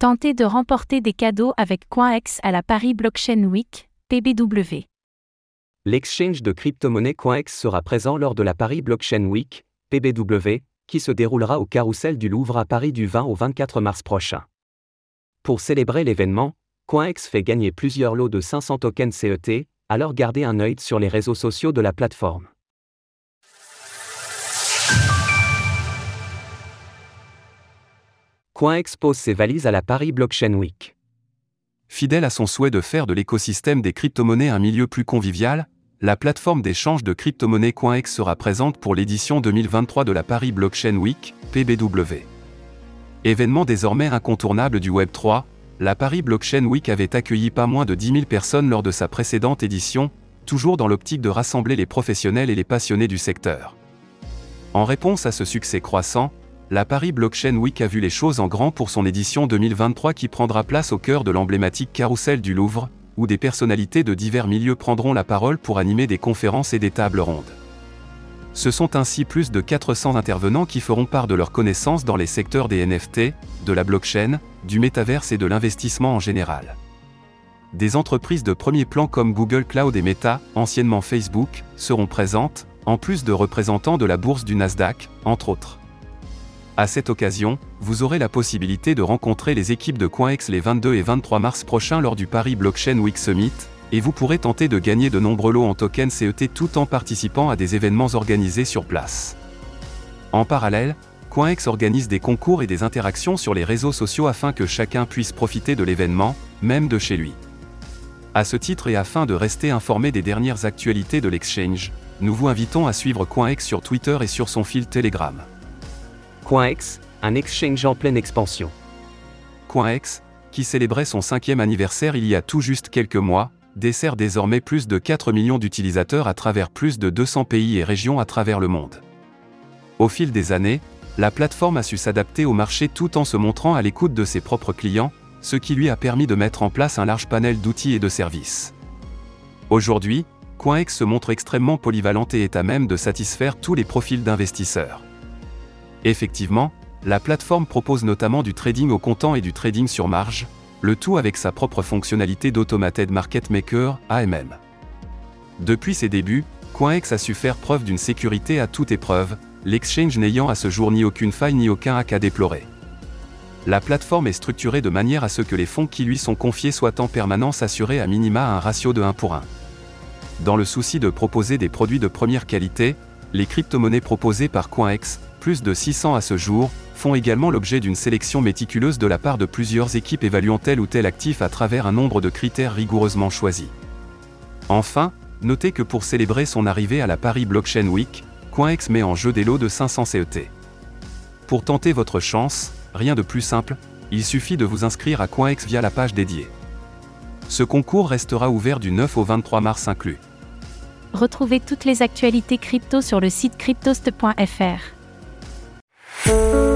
Tentez de remporter des cadeaux avec CoinEx à la Paris Blockchain Week, PBW. L'exchange de crypto-monnaie CoinEx sera présent lors de la Paris Blockchain Week, PBW, qui se déroulera au Carrousel du Louvre à Paris du 20 au 24 mars prochain. Pour célébrer l'événement, CoinEx fait gagner plusieurs lots de 500 tokens CET, alors gardez un œil sur les réseaux sociaux de la plateforme. CoinEx pose ses valises à la Paris Blockchain Week. Fidèle à son souhait de faire de l'écosystème des crypto-monnaies un milieu plus convivial, la plateforme d'échange de crypto-monnaies CoinEx sera présente pour l'édition 2023 de la Paris Blockchain Week, PBW. Événement désormais incontournable du Web3, la Paris Blockchain Week avait accueilli pas moins de 10 000 personnes lors de sa précédente édition, toujours dans l'optique de rassembler les professionnels et les passionnés du secteur. En réponse à ce succès croissant, la Paris Blockchain Week a vu les choses en grand pour son édition 2023 qui prendra place au cœur de l'emblématique carrousel du Louvre, où des personnalités de divers milieux prendront la parole pour animer des conférences et des tables rondes. Ce sont ainsi plus de 400 intervenants qui feront part de leurs connaissances dans les secteurs des NFT, de la blockchain, du métaverse et de l'investissement en général. Des entreprises de premier plan comme Google Cloud et Meta, anciennement Facebook, seront présentes, en plus de représentants de la bourse du Nasdaq, entre autres. À cette occasion, vous aurez la possibilité de rencontrer les équipes de CoinEx les 22 et 23 mars prochains lors du Paris Blockchain Week Summit, et vous pourrez tenter de gagner de nombreux lots en tokens CET tout en participant à des événements organisés sur place. En parallèle, CoinEx organise des concours et des interactions sur les réseaux sociaux afin que chacun puisse profiter de l'événement, même de chez lui. À ce titre et afin de rester informé des dernières actualités de l'exchange, nous vous invitons à suivre CoinEx sur Twitter et sur son fil Telegram. CoinEx, un exchange en pleine expansion. CoinEx, qui célébrait son cinquième anniversaire il y a tout juste quelques mois, dessert désormais plus de 4 millions d'utilisateurs à travers plus de 200 pays et régions à travers le monde. Au fil des années, la plateforme a su s'adapter au marché tout en se montrant à l'écoute de ses propres clients, ce qui lui a permis de mettre en place un large panel d'outils et de services. Aujourd'hui, CoinEx se montre extrêmement polyvalente et est à même de satisfaire tous les profils d'investisseurs. Effectivement, la plateforme propose notamment du trading au comptant et du trading sur marge, le tout avec sa propre fonctionnalité d'Automated Market Maker, AMM. Depuis ses débuts, CoinEx a su faire preuve d'une sécurité à toute épreuve, l'exchange n'ayant à ce jour ni aucune faille ni aucun hack à déplorer. La plateforme est structurée de manière à ce que les fonds qui lui sont confiés soient en permanence assurés à minima un ratio de 1 pour 1. Dans le souci de proposer des produits de première qualité, les crypto-monnaies proposées par CoinEx, plus de 600 à ce jour, font également l'objet d'une sélection méticuleuse de la part de plusieurs équipes évaluant tel ou tel actif à travers un nombre de critères rigoureusement choisis. Enfin, notez que pour célébrer son arrivée à la Paris Blockchain Week, CoinEx met en jeu des lots de 500 CET. Pour tenter votre chance, rien de plus simple, il suffit de vous inscrire à CoinEx via la page dédiée. Ce concours restera ouvert du 9 au 23 mars inclus. Retrouvez toutes les actualités crypto sur le site cryptost.fr. Thank you.